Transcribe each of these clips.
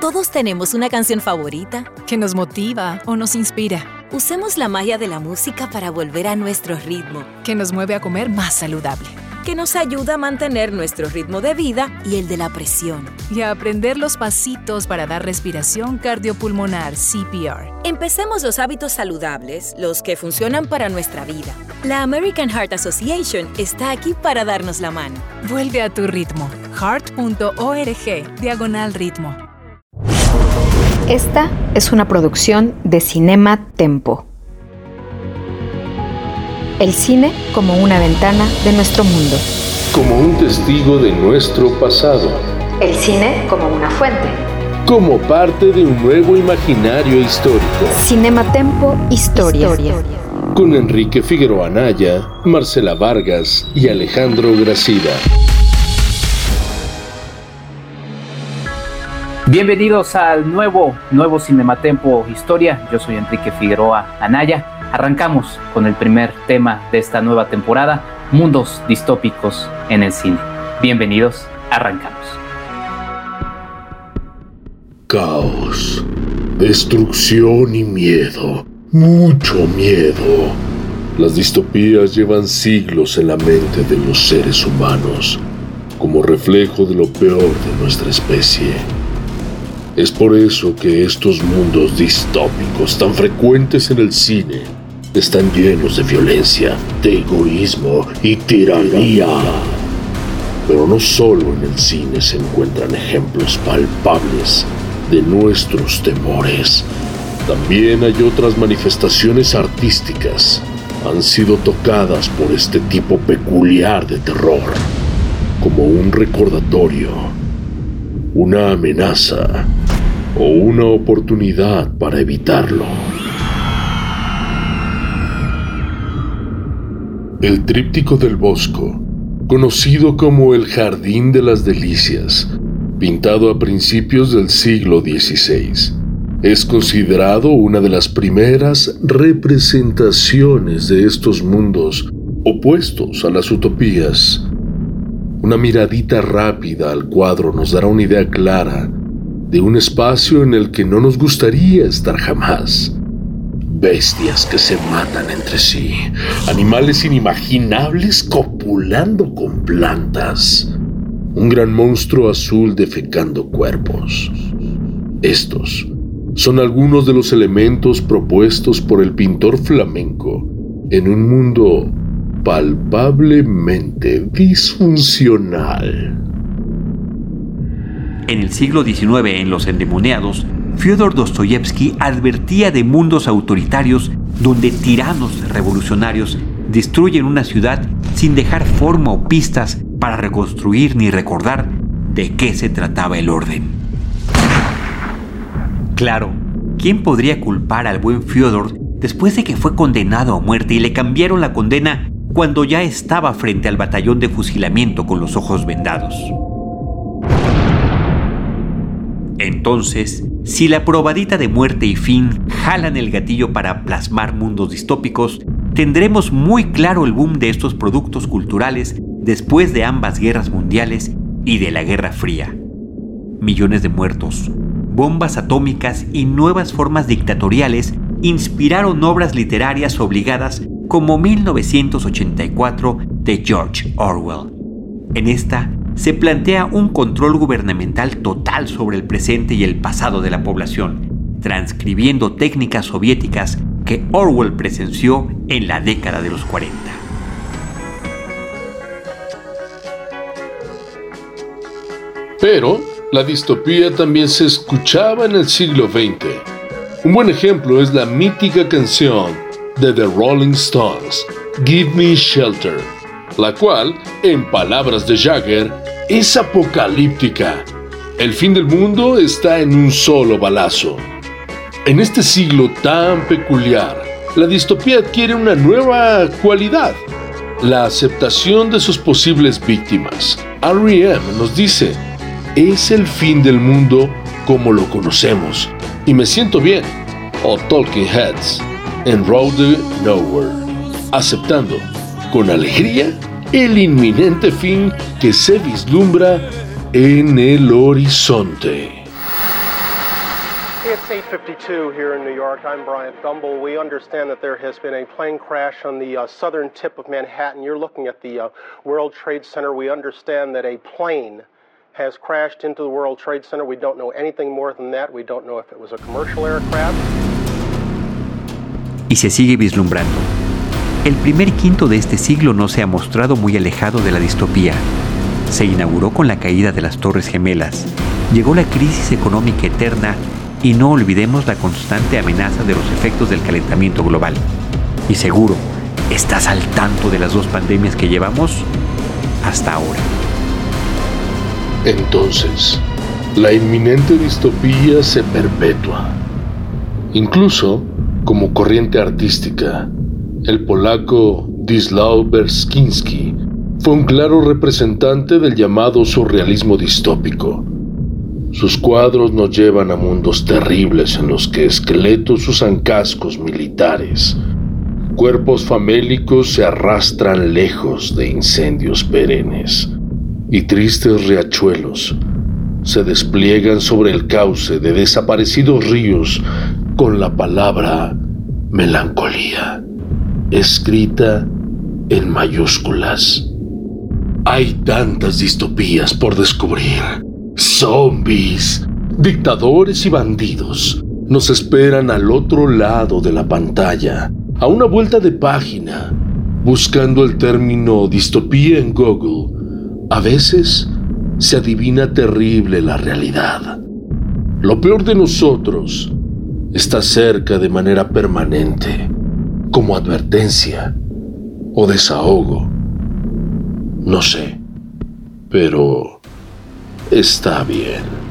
Todos tenemos una canción favorita que nos motiva o nos inspira. Usemos la magia de la música para volver a nuestro ritmo, que nos mueve a comer más saludable, que nos ayuda a mantener nuestro ritmo de vida y el de la presión, y a aprender los pasitos para dar respiración cardiopulmonar CPR. Empecemos los hábitos saludables, los que funcionan para nuestra vida. La American Heart Association está aquí para darnos la mano. Vuelve a tu ritmo. heart.org, diagonal ritmo. Esta es una producción de Cinema Tempo. El cine como una ventana de nuestro mundo. Como un testigo de nuestro pasado. El cine como una fuente. Como parte de un nuevo imaginario histórico. Cinema Tempo Historia. Con Enrique Figueroa Anaya, Marcela Vargas y Alejandro Gracida. Bienvenidos al nuevo, nuevo Cinematempo Historia. Yo soy Enrique Figueroa Anaya. Arrancamos con el primer tema de esta nueva temporada, mundos distópicos en el cine. Bienvenidos, arrancamos. Caos, destrucción y miedo, mucho miedo. Las distopías llevan siglos en la mente de los seres humanos, como reflejo de lo peor de nuestra especie. Es por eso que estos mundos distópicos tan frecuentes en el cine están llenos de violencia, de egoísmo y tiranía. Pero no solo en el cine se encuentran ejemplos palpables de nuestros temores. También hay otras manifestaciones artísticas. Han sido tocadas por este tipo peculiar de terror, como un recordatorio, una amenaza o una oportunidad para evitarlo. El tríptico del Bosco, conocido como el Jardín de las Delicias, pintado a principios del siglo XVI, es considerado una de las primeras representaciones de estos mundos opuestos a las utopías. Una miradita rápida al cuadro nos dará una idea clara de un espacio en el que no nos gustaría estar jamás. Bestias que se matan entre sí, animales inimaginables copulando con plantas, un gran monstruo azul defecando cuerpos. Estos son algunos de los elementos propuestos por el pintor flamenco en un mundo palpablemente disfuncional. En el siglo XIX, en Los Endemoniados, Fyodor Dostoyevsky advertía de mundos autoritarios donde tiranos revolucionarios destruyen una ciudad sin dejar forma o pistas para reconstruir ni recordar de qué se trataba el orden. Claro, ¿quién podría culpar al buen Fyodor después de que fue condenado a muerte y le cambiaron la condena cuando ya estaba frente al batallón de fusilamiento con los ojos vendados? Entonces, si la probadita de muerte y fin jalan el gatillo para plasmar mundos distópicos, tendremos muy claro el boom de estos productos culturales después de ambas guerras mundiales y de la Guerra Fría. Millones de muertos, bombas atómicas y nuevas formas dictatoriales inspiraron obras literarias obligadas como 1984 de George Orwell. En esta se plantea un control gubernamental total sobre el presente y el pasado de la población, transcribiendo técnicas soviéticas que Orwell presenció en la década de los 40. Pero la distopía también se escuchaba en el siglo XX. Un buen ejemplo es la mítica canción de The Rolling Stones, Give Me Shelter, la cual, en palabras de Jagger, es apocalíptica. El fin del mundo está en un solo balazo. En este siglo tan peculiar, la distopía adquiere una nueva cualidad, la aceptación de sus posibles víctimas. R.E.M. nos dice, es el fin del mundo como lo conocemos, y me siento bien. O Talking Heads, en Road to Nowhere, aceptando con alegría el inminente fin que se vislumbra en el horizonte. It's 8:52 here in New York. I'm Bryant Gumbel. We understand that there has been a plane crash on the uh, southern tip of Manhattan. You're looking at the uh, World Trade Center. We understand that a plane has crashed into the World Trade Center. We don't know anything more than that. We don't know if it was a commercial aircraft. Y se sigue vislumbrando. El primer quinto de este siglo no se ha mostrado muy alejado de la distopía. Se inauguró con la caída de las Torres Gemelas, llegó la crisis económica eterna y no olvidemos la constante amenaza de los efectos del calentamiento global. Y seguro, ¿estás al tanto de las dos pandemias que llevamos hasta ahora? Entonces, la inminente distopía se perpetúa. Incluso, como corriente artística, el polaco Dislaw Berskinski fue un claro representante del llamado surrealismo distópico. Sus cuadros nos llevan a mundos terribles en los que esqueletos usan cascos militares. Cuerpos famélicos se arrastran lejos de incendios perennes y tristes riachuelos se despliegan sobre el cauce de desaparecidos ríos con la palabra melancolía escrita en mayúsculas. Hay tantas distopías por descubrir. Zombies, dictadores y bandidos nos esperan al otro lado de la pantalla, a una vuelta de página, buscando el término distopía en Google. A veces se adivina terrible la realidad. Lo peor de nosotros está cerca de manera permanente, como advertencia o desahogo. No sé, pero está bien.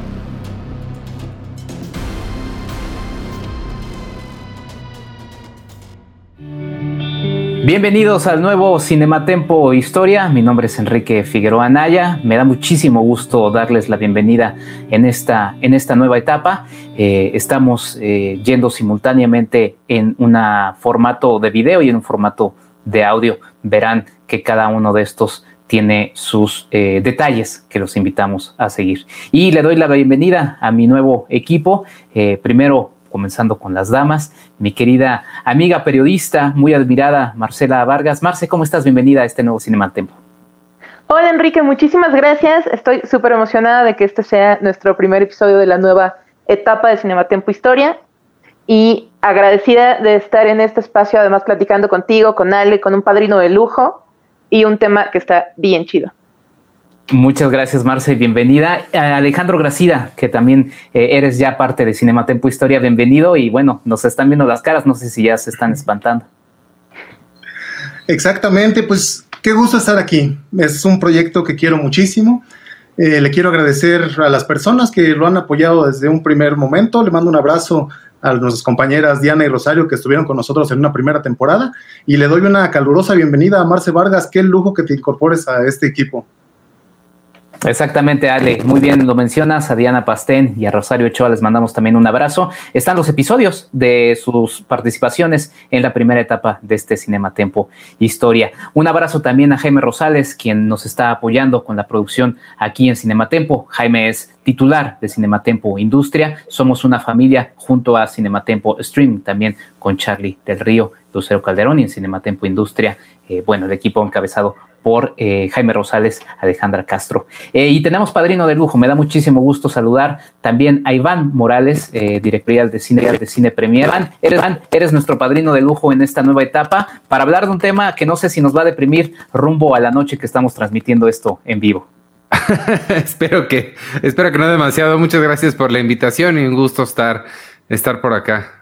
Bienvenidos al nuevo Cinematempo Historia. Mi nombre es Enrique Figueroa Anaya. Me da muchísimo gusto darles la bienvenida en esta, en esta nueva etapa. Eh, estamos eh, yendo simultáneamente en un formato de video y en un formato de audio. Verán que cada uno de estos tiene sus eh, detalles que los invitamos a seguir. Y le doy la bienvenida a mi nuevo equipo. primero comenzando con las damas, mi querida amiga periodista, muy admirada, Marcela Vargas. Marce, ¿cómo estás? Bienvenida a este nuevo Cinema Tempo. Hola Enrique, muchísimas gracias. Estoy súper emocionada de que este sea nuestro primer episodio de la nueva etapa de Cinematempo Historia y agradecida de estar en este espacio, además platicando contigo, con Ale, con un padrino de lujo y un tema que está bien chido. Muchas gracias, Marce. Bienvenida. Alejandro Gracida, que también eh, eres ya parte de Cinema Tempo Historia, bienvenido. Y bueno, nos están viendo las caras, no sé si ya se están espantando. Exactamente, pues qué gusto estar aquí. Es un proyecto que quiero muchísimo. Eh, le quiero agradecer a las personas que lo han apoyado desde un primer momento. Le mando un abrazo a nuestras compañeras Diana y Rosario que estuvieron con nosotros en una primera temporada. Y le doy una calurosa bienvenida a Marce Vargas. Qué lujo que te incorpores a este equipo. Exactamente, Ale. Muy bien lo mencionas. A Diana Pastén y a Rosario Ochoa les mandamos también un abrazo. Están los episodios de sus participaciones en la primera etapa de este Cinema Tempo Historia. Un abrazo también a Jaime Rosales, quien nos está apoyando con la producción aquí en Cinematempo. Jaime es titular de Cinematempo Industria. Somos una familia junto a Cinematempo Stream, también con Charlie del Río, Lucero Calderón y en Cinematempo Industria, eh, bueno, el equipo encabezado por eh, Jaime Rosales, Alejandra Castro. Eh, y tenemos padrino de lujo, me da muchísimo gusto saludar también a Iván Morales, eh, directorial de cine, de cine Premier. Iván eres, eres nuestro padrino de lujo en esta nueva etapa para hablar de un tema que no sé si nos va a deprimir rumbo a la noche que estamos transmitiendo esto en vivo. espero que, espero que no demasiado. Muchas gracias por la invitación y un gusto estar, estar por acá.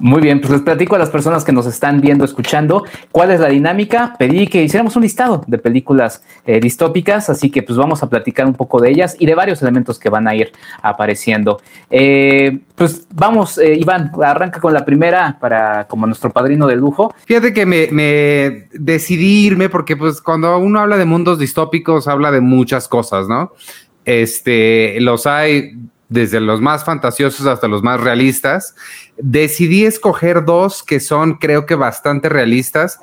Muy bien, pues les platico a las personas que nos están viendo, escuchando, cuál es la dinámica. Pedí que hiciéramos un listado de películas eh, distópicas, así que pues vamos a platicar un poco de ellas y de varios elementos que van a ir apareciendo. Eh, pues vamos, eh, Iván, arranca con la primera para como nuestro padrino de lujo. Fíjate que me, me decidí irme porque pues cuando uno habla de mundos distópicos habla de muchas cosas, ¿no? Este, los hay desde los más fantasiosos hasta los más realistas. Decidí escoger dos que son, creo que, bastante realistas.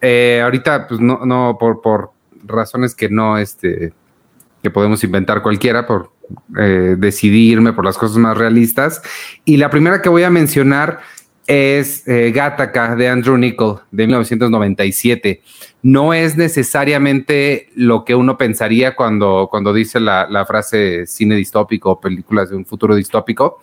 Eh, ahorita, pues no, no por, por, razones que no, este, que podemos inventar cualquiera, por eh, decidirme por las cosas más realistas. Y la primera que voy a mencionar es eh, de Andrew Nichol de 1997. No es necesariamente lo que uno pensaría cuando, cuando dice la, la frase cine distópico o películas de un futuro distópico,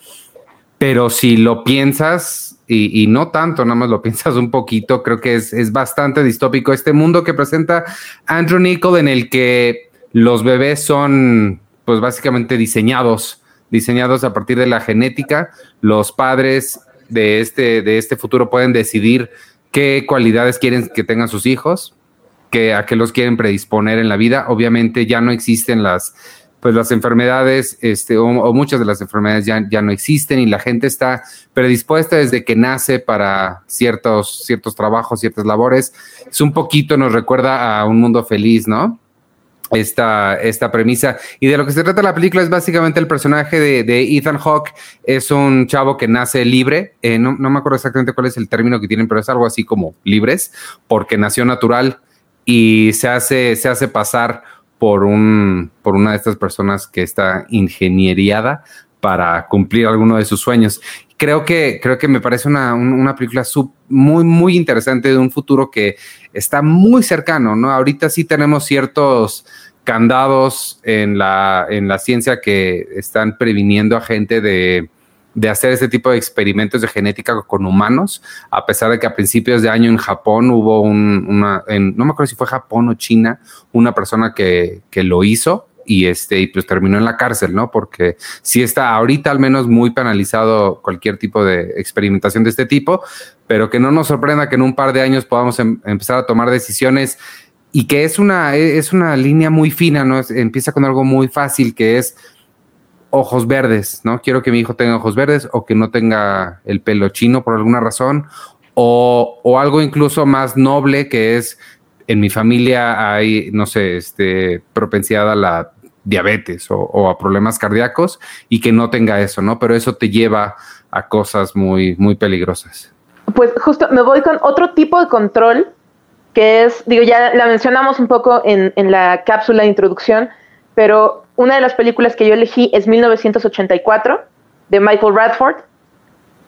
pero si lo piensas, y, no tanto, nada más lo piensas un poquito, creo que es, es bastante distópico este mundo que presenta Andrew Nichol en el que los bebés son pues básicamente diseñados, diseñados a partir de la genética. Los padres de este, de este futuro pueden decidir qué cualidades quieren que tengan sus hijos, que, a qué los quieren predisponer en la vida. Obviamente ya no existen las, pues las enfermedades, este, o, muchas de las enfermedades ya, ya, no existen y la gente está predispuesta desde que nace para ciertos, ciertos trabajos, ciertas labores. Es un poquito, nos recuerda a un mundo feliz, ¿no? esta, esta premisa. Y de lo que se trata la película es básicamente el personaje de, Ethan Hawke. Es un chavo que nace libre. Eh, no, me acuerdo exactamente cuál es el término que tienen, pero es algo así como libres, porque nació natural y se hace, se hace pasar por, un, por una de estas personas que está ingenieriada para cumplir alguno de sus sueños. Creo que, creo que me parece una, una película muy, muy interesante de un futuro que está muy cercano, ¿no? Ahorita sí tenemos ciertos candados en la, en la ciencia que están previniendo a gente de, de hacer este tipo de experimentos de genética con humanos, a pesar de que a principios de año en Japón hubo un, una, no me acuerdo si fue Japón o China, una persona que, que lo hizo y este y pues terminó en la cárcel, ¿no? Porque sí está ahorita al menos muy penalizado cualquier tipo de experimentación de este tipo, pero que no nos sorprenda que en un par de años podamos em, empezar a tomar decisiones y que es una es una línea muy fina, ¿no? empieza con algo muy fácil que es ojos verdes, ¿no? Quiero que mi hijo tenga ojos verdes o que no tenga el pelo chino por alguna razón o, o algo incluso más noble que es en mi familia hay, no sé, este, propensidad a la diabetes o, a problemas cardíacos y que no tenga eso, ¿no? Pero eso te lleva a cosas muy, muy peligrosas. Pues justo me voy con otro tipo de control que es, digo, ya la mencionamos un poco en, en la cápsula de introducción, pero una de las películas que yo elegí es 1984 de Michael Radford,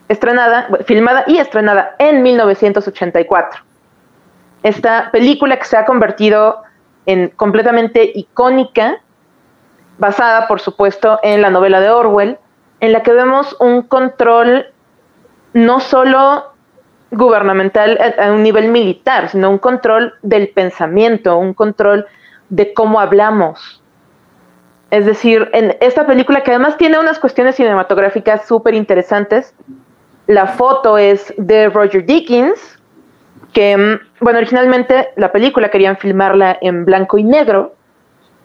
estrenada, filmada y estrenada en 1984. Esta película que se ha convertido en completamente icónica basada, por supuesto, en la novela de Orwell, en la que vemos un control no solo gubernamental a, un nivel militar, sino un control del pensamiento, un control de cómo hablamos. Es decir, en esta película que además tiene unas cuestiones cinematográficas súper interesantes, la foto es de Roger Dickens, que, mm, bueno, originalmente la película querían filmarla en blanco y negro,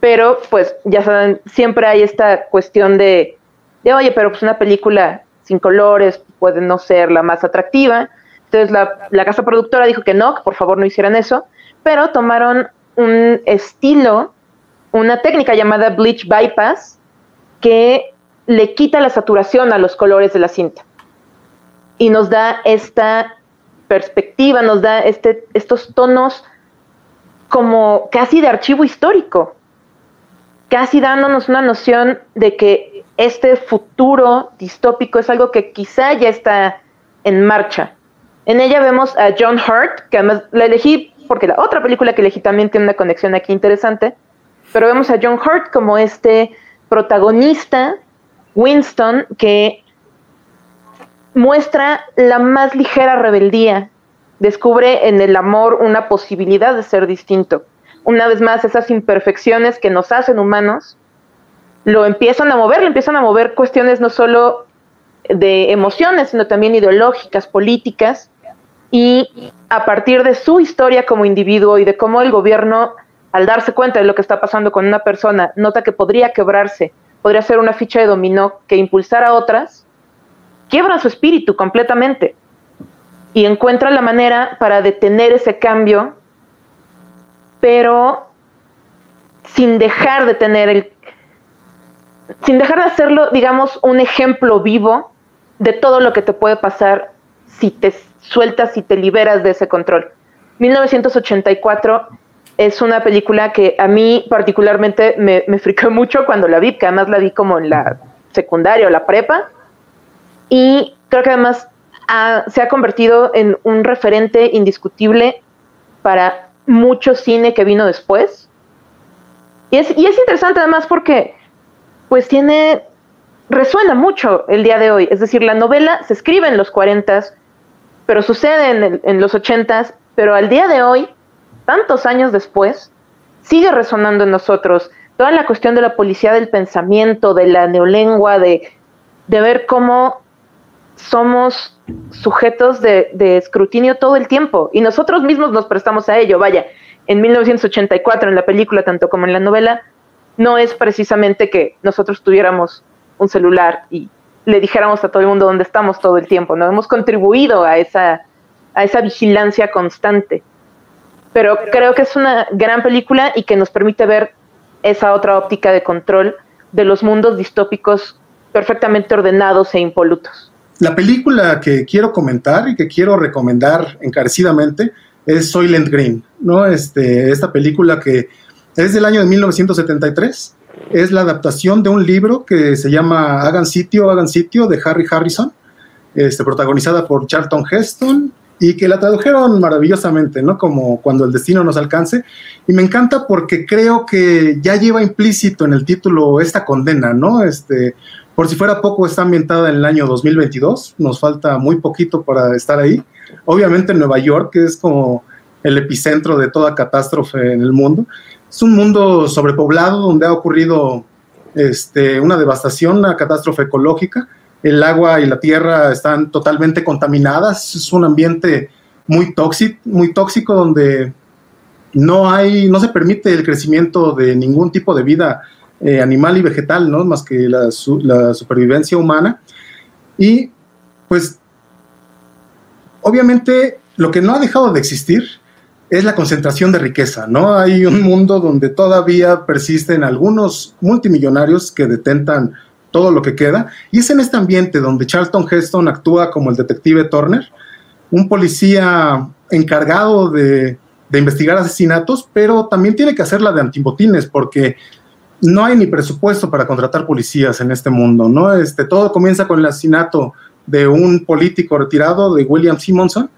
pero pues ya saben, siempre hay esta cuestión de, de, oye, pero pues una película sin colores puede no ser la más atractiva. Entonces la, la casa productora dijo que no, que por favor no hicieran eso, pero tomaron un estilo, una técnica llamada bleach bypass, que le quita la saturación a los colores de la cinta y nos da esta perspectiva, nos da este, estos tonos como casi de archivo histórico casi dándonos una noción de que este futuro distópico es algo que quizá ya está en marcha. En ella vemos a John Hurt, que además la elegí porque la otra película que elegí también tiene una conexión aquí interesante, pero vemos a John Hurt como este protagonista, Winston, que muestra la más ligera rebeldía, descubre en el amor una posibilidad de ser distinto. Una vez más, esas imperfecciones que nos hacen humanos, lo empiezan a mover, lo empiezan a mover cuestiones no solo de emociones, sino también ideológicas, políticas, y a partir de su historia como individuo y de cómo el gobierno, al darse cuenta de lo que está pasando con una persona, nota que podría quebrarse, podría ser una ficha de dominó que impulsara a otras, quiebra su espíritu completamente y encuentra la manera para detener ese cambio pero sin dejar de tener el, sin dejar de hacerlo, digamos, un ejemplo vivo de todo lo que te puede pasar si te sueltas y te liberas de ese control. 1984 es una película que a mí particularmente me, me fricó mucho cuando la vi, que además la vi como en la secundaria o la prepa. Y creo que además se ha convertido en un referente indiscutible para mucho cine que vino después. Y es, y es interesante además porque pues tiene, resuena mucho el día de hoy. Es decir, la novela se escribe en los 40, pero sucede en, en los 80, pero al día de hoy tantos años después, sigue resonando en nosotros. Toda la cuestión de la policía del pensamiento, de la neolengua, de, de ver cómo somos sujetos de, escrutinio todo el tiempo y nosotros mismos nos prestamos a ello. Vaya, en 1984, en la película, tanto como en la novela, no es precisamente que nosotros tuviéramos un celular y le dijéramos a todo el mundo dónde estamos todo el tiempo, no hemos contribuido a esa, a esa vigilancia constante pero creo que es una gran película y que nos permite ver esa otra óptica de control de los mundos distópicos perfectamente ordenados e impolutos. La película que quiero comentar y que quiero recomendar encarecidamente es Soylent Green, ¿no? Este, esta película que es del año de 1973, es la adaptación de un libro que se llama Hagan sitio, hagan sitio de Harry Harrison, este, protagonizada por Charlton Heston y que la tradujeron maravillosamente, ¿no? Como cuando el destino nos alcance. Y me encanta porque creo que ya lleva implícito en el título esta condena, ¿no? Este, por si fuera poco, está ambientada en el año 2022, nos falta muy poquito para estar ahí. Obviamente Nueva York, que es como el epicentro de toda catástrofe en el mundo. Es un mundo sobrepoblado donde ha ocurrido este, una devastación, una catástrofe ecológica el agua y la tierra están totalmente contaminadas, es un ambiente muy tóxico, muy tóxico donde no hay, no se permite el crecimiento de ningún tipo de vida eh, animal y vegetal, ¿no? Más que la, la supervivencia humana. Y pues, obviamente, lo que no ha dejado de existir es la concentración de riqueza, ¿no? Hay un mundo donde todavía persisten algunos multimillonarios que detentan todo lo que queda. Y es en este ambiente donde Charlton Heston actúa como el detective Turner, un policía encargado de, investigar asesinatos, pero también tiene que hacer la de antibotines porque no hay ni presupuesto para contratar policías en este mundo, ¿no? Este, todo comienza con el asesinato de un político retirado, de William Simonson,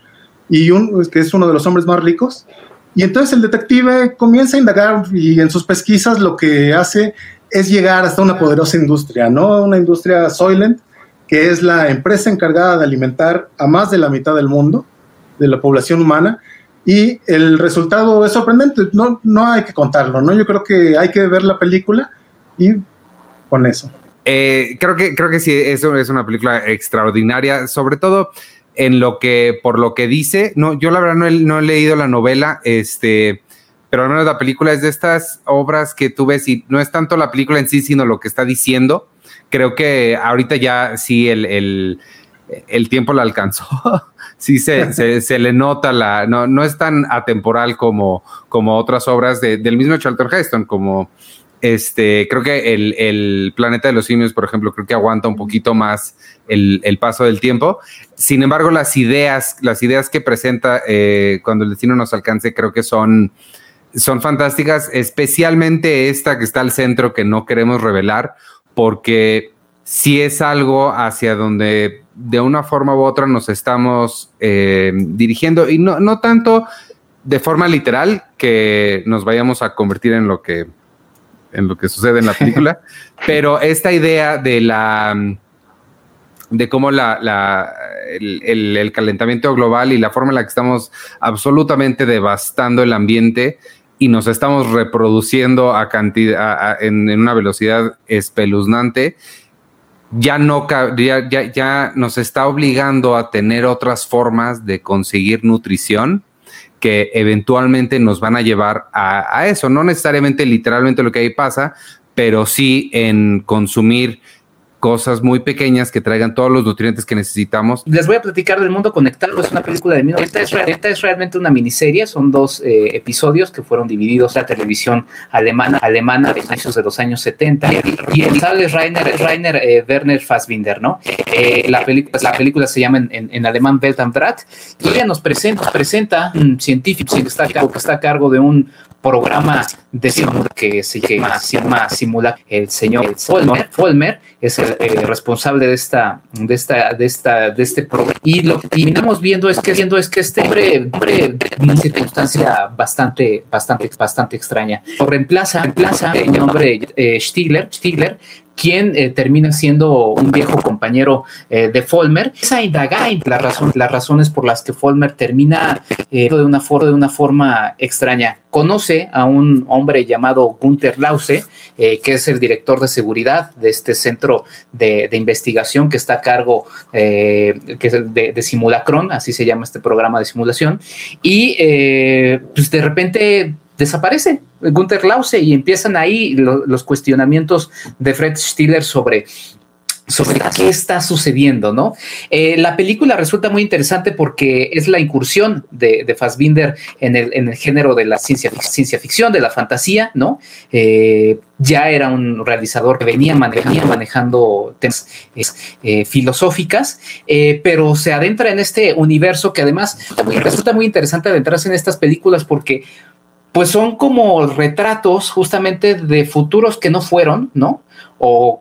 y un, que es uno de los hombres más ricos. Y entonces el detective comienza a indagar y en sus pesquisas lo que hace es llegar hasta una poderosa industria, ¿no? Una industria Soylent, que es la empresa encargada de alimentar a más de la mitad del mundo, de la población humana, y el resultado es sorprendente, no, no hay que contarlo, ¿no? Yo creo que hay que ver la película y con eso. Eh, creo que creo que sí, eso es una película extraordinaria, sobre todo en lo que, por lo que dice, no, yo la verdad no he, no he leído la novela, este, pero al menos la película es de estas obras que tú ves y no es tanto la película en sí, sino lo que está diciendo. Creo que ahorita ya sí el, el, el tiempo la alcanzó. sí se, se, se, le nota la, no, no es tan atemporal como, como otras obras de, del mismo Charlton Heston, como este, creo que el, el, planeta de los simios, por ejemplo, creo que aguanta un poquito más el, el paso del tiempo. Sin embargo, las ideas, las ideas que presenta eh, cuando el destino nos alcance, creo que son, son fantásticas, especialmente esta que está al centro que no queremos revelar, porque si es algo hacia donde de una forma u otra nos estamos eh, dirigiendo y no, no tanto de forma literal que nos vayamos a convertir en lo que en lo que sucede en la película, pero esta idea de la de cómo la, la el, el, calentamiento global y la forma en la que estamos absolutamente devastando el ambiente y nos estamos reproduciendo a cantidad, en, en, una velocidad espeluznante, ya no ya, ya, ya nos está obligando a tener otras formas de conseguir nutrición que eventualmente nos van a llevar a, a, eso, no necesariamente literalmente lo que ahí pasa, pero sí en consumir cosas muy pequeñas que traigan todos los nutrientes que necesitamos. Les voy a platicar del Mundo Conectado, es una película de mí. Esta es, es realmente una miniserie, son dos eh, episodios que fueron divididos a la televisión alemana, alemana de los años 70 y el sale Rainer, Rainer eh, Werner Fassbinder, ¿no? Eh, la, la película se llama en, en, en alemán Welt am Draht y ella nos presenta, presenta un científico que está, que está a cargo de un programa de que se llama, Simula. El señor Folmer, es el responsable de esta, de esta, de esta, de este programa. Y lo que terminamos viendo es que, viendo es que este hombre, hombre una circunstancia bastante, bastante, bastante extraña. Lo reemplaza, reemplaza el nombre eh, Stigler, Stigler quien eh, termina siendo un viejo compañero eh, de Folmer. Esa indaga las, razón, las razones por las que Folmer termina eh, de, una forma, extraña. Conoce a un hombre llamado Gunther Lause, que es el director de seguridad de este centro de, investigación que está a cargo es de, de, Simulacron, así se llama este programa de simulación. Y pues de repente desaparece Gunther Lause y empiezan ahí los cuestionamientos de Fred Stiller sobre sobre qué está sucediendo, ¿no? Eh, la película resulta muy interesante porque es la incursión de, de Fassbinder en el, en el, género de la ciencia, ciencia ficción, de la fantasía, ¿no? Eh, ya era un realizador que venía, manejando temas eh, filosóficas, pero se adentra en este universo que además resulta muy interesante adentrarse en estas películas porque pues son como retratos justamente de futuros que no fueron, ¿no? O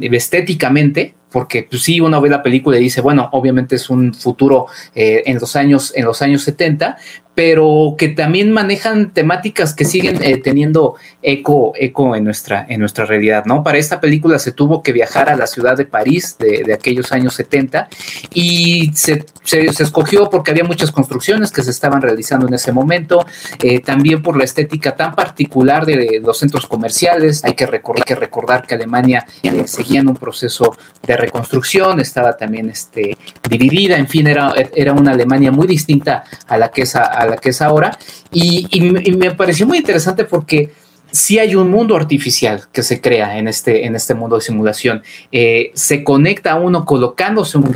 estéticamente, porque pues, sí, uno ve la película y dice, bueno, obviamente es un futuro eh, en, los años, en los años 70, pero que también manejan temáticas que siguen eh, teniendo eco, eco en, nuestra, en nuestra realidad, ¿no? Para esta película se tuvo que viajar a la ciudad de París de, aquellos años 70 y se, se, escogió porque había muchas construcciones que se estaban realizando en ese momento, eh, también por la estética tan particular de los centros comerciales, hay que recordar que, recordar que Alemania seguía en un proceso de reconstrucción, estaba también este, dividida, en fin, era, era una Alemania muy distinta a la que es a, la que es ahora. Y, me pareció muy interesante porque si hay un mundo artificial que se crea en este, en este mundo de simulación. Eh, se conecta a uno colocándose un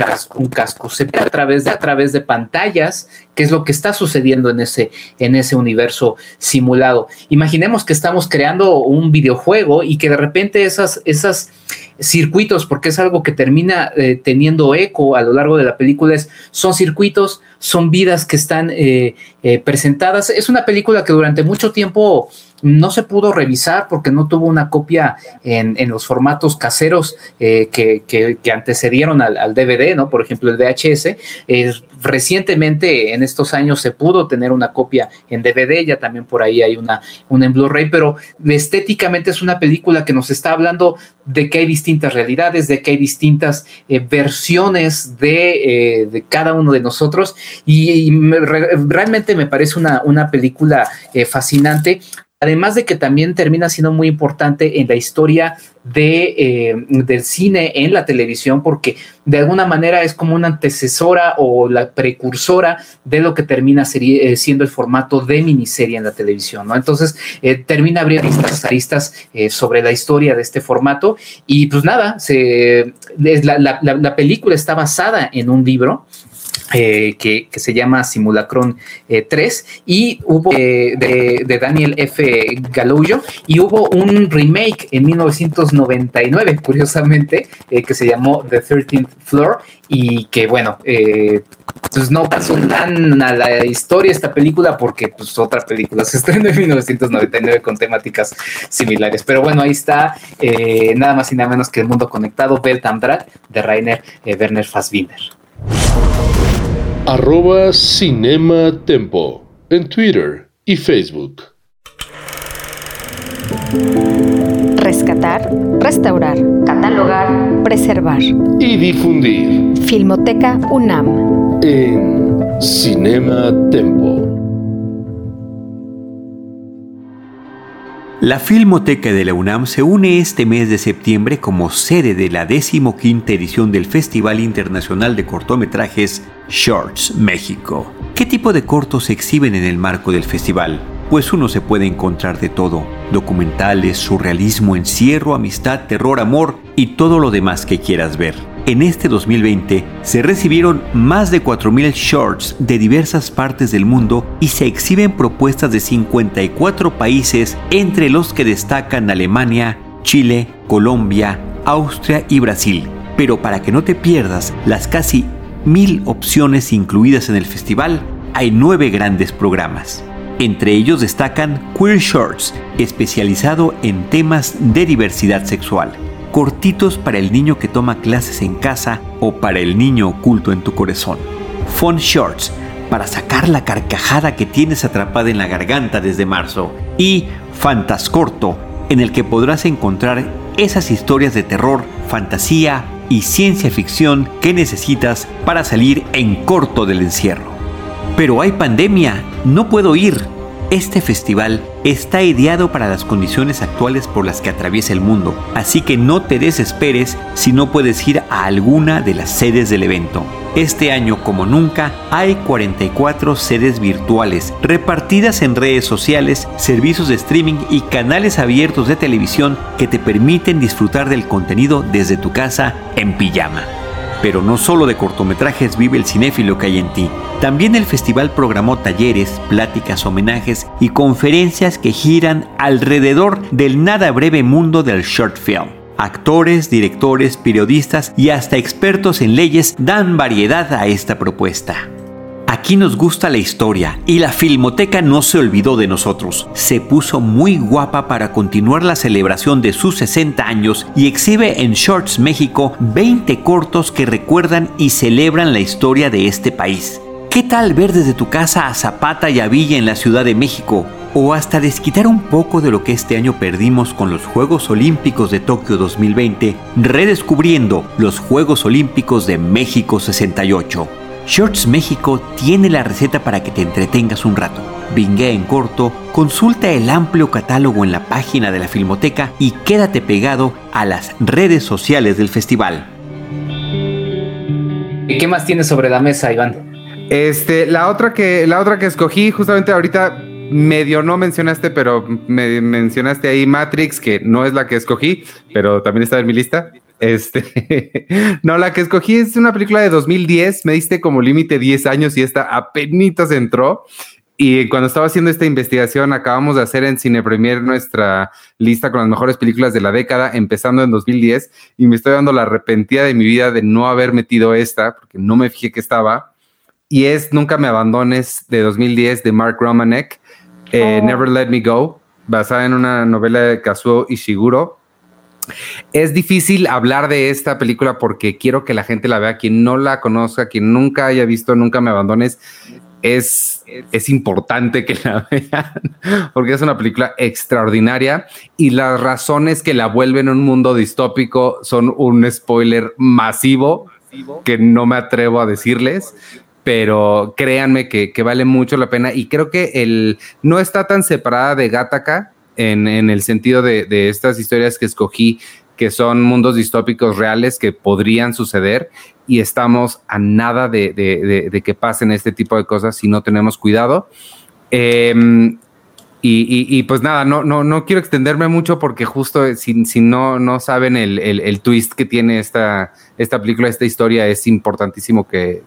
casco, se ve a través de, a través de pantallas, que es lo que está sucediendo en ese, en ese universo simulado. Imaginemos que estamos creando un videojuego y que de repente esas, esas circuitos, porque es algo que termina eh, teniendo eco a lo largo de la película, es, son circuitos, son vidas que están eh, presentadas. Es una película que durante mucho tiempo no se pudo revisar porque no tuvo una copia en, los formatos caseros que, antecedieron al, DVD, ¿no? Por ejemplo, el VHS. recientemente, en estos años, se pudo tener una copia en DVD, ya también por ahí hay una, una en Blu-ray, pero estéticamente es una película que nos está hablando de que hay distintas realidades, de que hay distintas eh, versiones de, eh, de, cada uno de nosotros y, realmente me parece una, una película eh, fascinante. Además de que también termina siendo muy importante en la historia de, eh, del cine en la televisión, porque de alguna manera es como una antecesora o la precursora de lo que termina eh, siendo el formato de miniserie en la televisión, ¿no? Entonces eh, termina abriendo aristas, aristas sobre la historia de este formato y pues nada, se, la, la película está basada en un libro eh, que, se llama Simulacron 3 eh, y hubo eh, de, Daniel F. Galullo y hubo un remake en 1999, curiosamente, que se llamó The 13th Floor y que bueno, pues no pasó tan a la historia esta película porque pues otra película se estrenó en 1999 con temáticas similares. Pero bueno, ahí está nada más y nada menos que El Mundo Conectado, Beltandrat de Rainer Werner Fassbinder arroba Cinema Tempo en Twitter y Facebook. Rescatar, restaurar, catalogar, preservar y difundir. Filmoteca UNAM. En Cinema Tempo. La Filmoteca de la UNAM se une este mes de septiembre como sede de la decimoquinta edición del Festival Internacional de Cortometrajes Shorts México. ¿Qué tipo de cortos se exhiben en el marco del festival? Pues uno se puede encontrar de todo, documentales, surrealismo, encierro, amistad, terror, amor y todo lo demás que quieras ver. En este 2020 se recibieron más de 4.000 shorts de diversas partes del mundo y se exhiben propuestas de 54 países, entre los que destacan Alemania, Chile, Colombia, Austria y Brasil. Pero para que no te pierdas las casi mil opciones incluidas en el festival, hay nueve grandes programas. Entre ellos destacan Queer Shorts, especializado en temas de diversidad sexual, cortitos para el niño que toma clases en casa o para el niño oculto en tu corazón. Fun Shorts, para sacar la carcajada que tienes atrapada en la garganta desde marzo. Y Fantascorto, en el que podrás encontrar esas historias de terror, fantasía y ciencia ficción que necesitas para salir en corto del encierro. Pero hay pandemia, no puedo ir. Este festival está ideado para las condiciones actuales por las que atraviesa el mundo, así que no te desesperes si no puedes ir a alguna de las sedes del evento. Este año, como nunca, hay 44 sedes virtuales repartidas en redes sociales, servicios de streaming y canales abiertos de televisión que te permiten disfrutar del contenido desde tu casa en pijama. Pero no solo de cortometrajes vive el cinéfilo que hay en ti. También el festival programó talleres, pláticas, homenajes y conferencias que giran alrededor del nada breve mundo del short film. Actores, directores, periodistas y hasta expertos en leyes dan variedad a esta propuesta. Aquí nos gusta la historia y la Filmoteca no se olvidó de nosotros. Se puso muy guapa para continuar la celebración de sus 60 años y exhibe en Shorts México 20 cortos que recuerdan y celebran la historia de este país. ¿Qué tal ver desde tu casa a Zapata y a Villa en la Ciudad de México? O hasta desquitar un poco de lo que este año perdimos con los Juegos Olímpicos de Tokio 2020, redescubriendo los Juegos Olímpicos de México 68. Shorts México tiene la receta para que te entretengas un rato. Vinguea en corto, consulta el amplio catálogo en la página de la Filmoteca y quédate pegado a las redes sociales del festival. ¿Y qué más tienes sobre la mesa, Iván? Este, la otra que, la otra que escogí, justamente ahorita medio no mencionaste, pero me mencionaste ahí Matrix, que no es la que escogí, pero también está en mi lista. Este, no, la que escogí es una película de 2010, me diste como límite 10 años y esta apenas entró. Y cuando estaba haciendo esta investigación, acabamos de hacer en Cine Premier nuestra lista con las mejores películas de la década, empezando en 2010, y me estoy dando la arrepentida de mi vida de no haber metido esta, porque no me fijé que estaba. Y es Nunca me abandones de 2010 de Mark Romanek, eh, oh. Never Let Me Go, basada en una novela de Kazuo Ishiguro. Es difícil hablar de esta película porque quiero que la gente la vea, quien no la conozca, quien nunca haya visto Nunca me abandones, es, es importante que la vean porque es una película extraordinaria y las razones que la vuelven un mundo distópico son un spoiler masivo que no me atrevo a decirles, pero créanme que, vale mucho la pena y creo que el, no está tan separada de Gattaca en, el sentido de, estas historias que escogí, que son mundos distópicos reales que podrían suceder y estamos a nada de, que pasen este tipo de cosas si no tenemos cuidado. Em, y, pues nada, no, no, no quiero extenderme mucho porque justo si, si no, no saben el, twist que tiene esta, esta película, esta historia, es importantísimo que,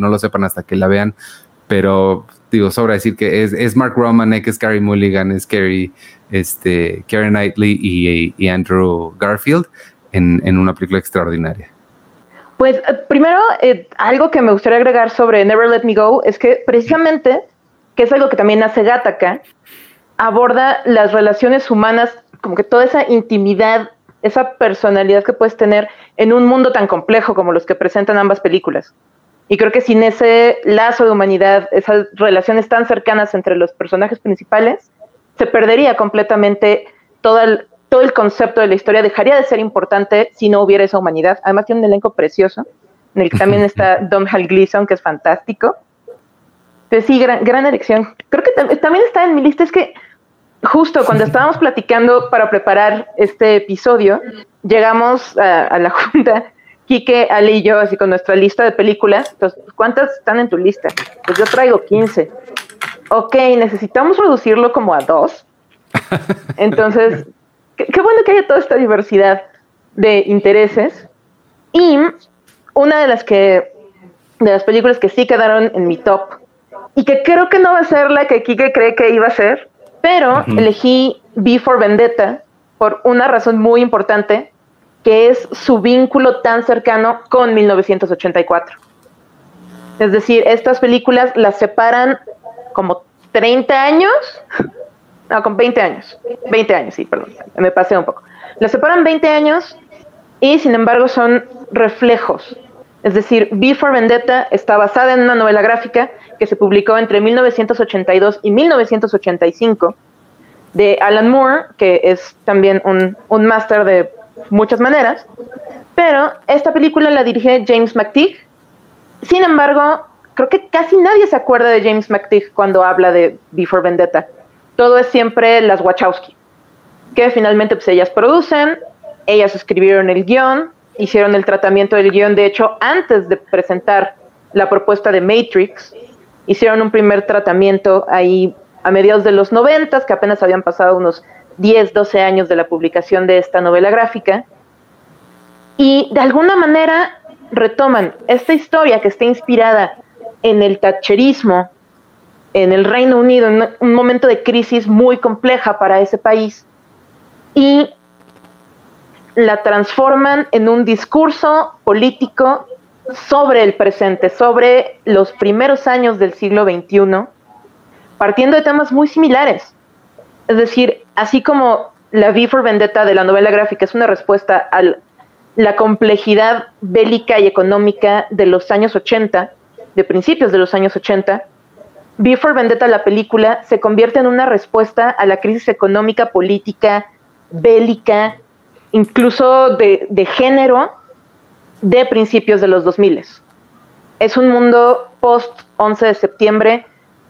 no lo sepan hasta que la vean. Pero digo, sobra decir que es, es Mark Romanek, es Carrie Mulligan, es Carrie, este, Karen Knightley y, Andrew Garfield en, una película extraordinaria. Pues eh, primero, eh, algo que me gustaría agregar sobre Never Let Me Go es que precisamente, que es algo que también hace Gattaca, aborda las relaciones humanas, como que toda esa intimidad, esa personalidad que puedes tener en un mundo tan complejo como los que presentan ambas películas. Y creo que sin ese lazo de humanidad, esas relaciones tan cercanas entre los personajes principales, se perdería completamente todo el, todo el concepto de la historia, dejaría de ser importante si no hubiera esa humanidad. Además tiene un elenco precioso, en el que también está Dom Hal Gleason, que es fantástico. Entonces sí, gran, gran elección. Creo que también está en mi lista, es que justo cuando estábamos platicando para preparar este episodio, llegamos a, la junta, Quique, Ali y yo, así con nuestra lista de películas. Entonces, ¿cuántas están en tu lista? Pues yo traigo 15. Ok, necesitamos reducirlo como a dos. Entonces, qué, qué bueno que haya toda esta diversidad de intereses. Y una de las que, de las películas que sí quedaron en mi top, y que creo que no va a ser la que Kike cree que iba a ser, pero elegí B for Vendetta por una razón muy importante, que es su vínculo tan cercano con 1984. Es decir, estas películas las separan como 30 años, no, con 20 años, 20 años, sí, perdón, me pasé un poco. Las separan 20 años y sin embargo son reflejos. Es decir, V for Vendetta está basada en una novela gráfica que se publicó entre 1982 y 1985 de Alan Moore, que es también un, un máster de muchas maneras, pero esta película la dirige James McTeague. Sin embargo, creo que casi nadie se acuerda de James McTeague cuando habla de Before Vendetta. Todo es siempre las Wachowski, que finalmente pues ellas producen, ellas escribieron el guion, hicieron el tratamiento del guion, de hecho, antes de presentar la propuesta de Matrix, hicieron un primer tratamiento ahí a mediados de los 90, que apenas habían pasado unos 10, 12 años de la publicación de esta novela gráfica, y de alguna manera retoman esta historia que está inspirada en el tacherismo en el Reino Unido, en un momento de crisis muy compleja para ese país, y la transforman en un discurso político sobre el presente, sobre los primeros años del siglo XXI, partiendo de temas muy similares. Es decir, así como la V for Vendetta de la novela gráfica es una respuesta a la complejidad bélica y económica de los años 80, de principios de los años 80, V for Vendetta, la película, se convierte en una respuesta a la crisis económica, política, bélica, incluso de, de género de principios de los 2000. Es un mundo post 11 de septiembre,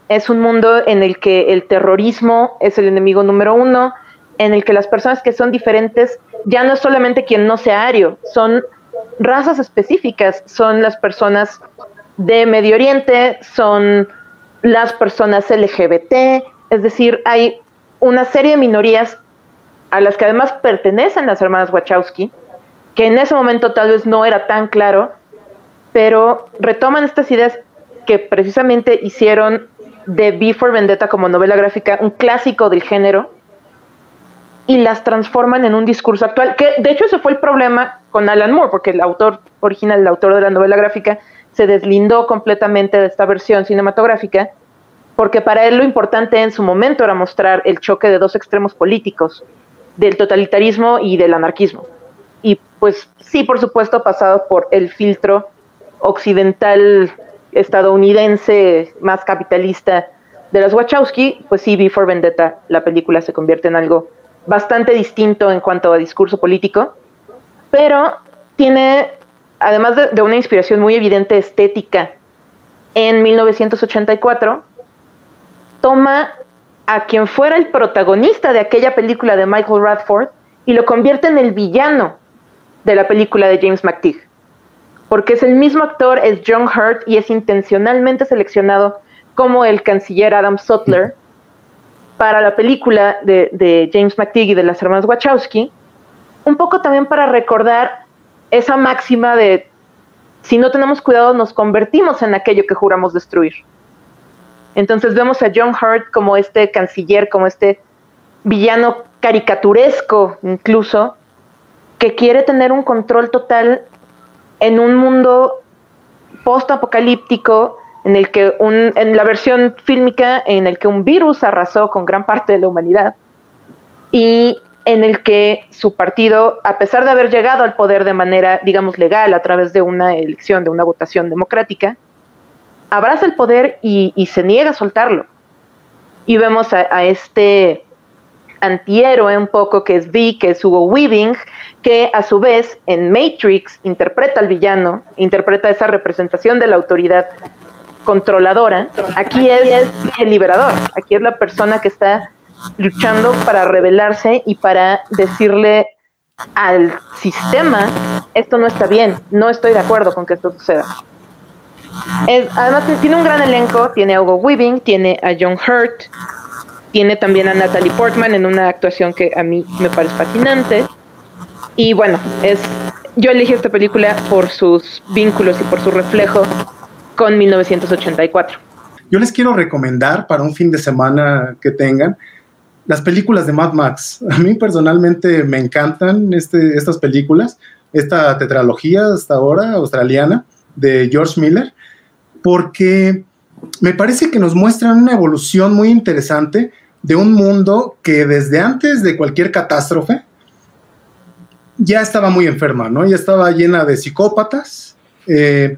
es un mundo en el que el terrorismo es el enemigo número uno, en el que las personas que son diferentes ya no es solamente quien no sea ario, son razas específicas, son las personas de Medio Oriente, son las personas LGBT, es decir, hay una serie de minorías a las que además pertenecen las hermanas Wachowski, que en ese momento tal vez no era tan claro, pero retoman estas ideas que precisamente hicieron de Before Vendetta como novela gráfica un clásico del género y las transforman en un discurso actual, que de hecho ese fue el problema con Alan Moore, porque el autor original, el autor de la novela gráfica, se deslindó completamente de esta versión cinematográfica, porque para él lo importante en su momento era mostrar el choque de dos extremos políticos, del totalitarismo y del anarquismo. Y pues sí, por supuesto, pasado por el filtro occidental estadounidense más capitalista de las Wachowski, pues sí, Before Vendetta, la película se convierte en algo bastante distinto en cuanto a discurso político, pero tiene, además de, una inspiración muy evidente estética, en 1984, toma a quien fuera el protagonista de aquella película de Michael Radford y lo convierte en el villano de la película de James McTeague. Porque es el mismo actor, es John Hurt y es intencionalmente seleccionado como el canciller Adam Sutler para la película de, de James McTeague y de las hermanas Wachowski, un poco también para recordar esa máxima de si no tenemos cuidado nos convertimos en aquello que juramos destruir. Entonces vemos a John Hurt como este canciller, como este villano caricaturesco incluso, que quiere tener un control total en un mundo post-apocalíptico en el que un, en la versión fílmica en el que un virus arrasó con gran parte de la humanidad y en el que su partido, a pesar de haber llegado al poder de manera, digamos, legal a través de una elección, de una votación democrática, abraza el poder y, se niega a soltarlo. Y vemos a, este antihéroe un poco que es V, que es Hugo Weaving, que a su vez en Matrix interpreta al villano, interpreta esa representación de la autoridad controladora. Aquí es el liberador, aquí es la persona que está luchando para rebelarse y para decirle al sistema, esto no está bien, no estoy de acuerdo con que esto suceda además tiene un gran elenco, tiene a Hugo Weaving, tiene a John Hurt, tiene también a Natalie Portman en una actuación que a mí me parece fascinante. Y bueno, es yo elegí esta película por sus vínculos y por su reflejo con 1984. Yo les quiero recomendar para un fin de semana que tengan las películas de Mad Max. A mí personalmente me encantan este, estas películas, esta tetralogía hasta ahora australiana de George Miller porque me parece que nos muestran una evolución muy interesante de un mundo que desde antes de cualquier catástrofe ya estaba muy enferma, ¿no? Ya estaba llena de psicópatas, eh,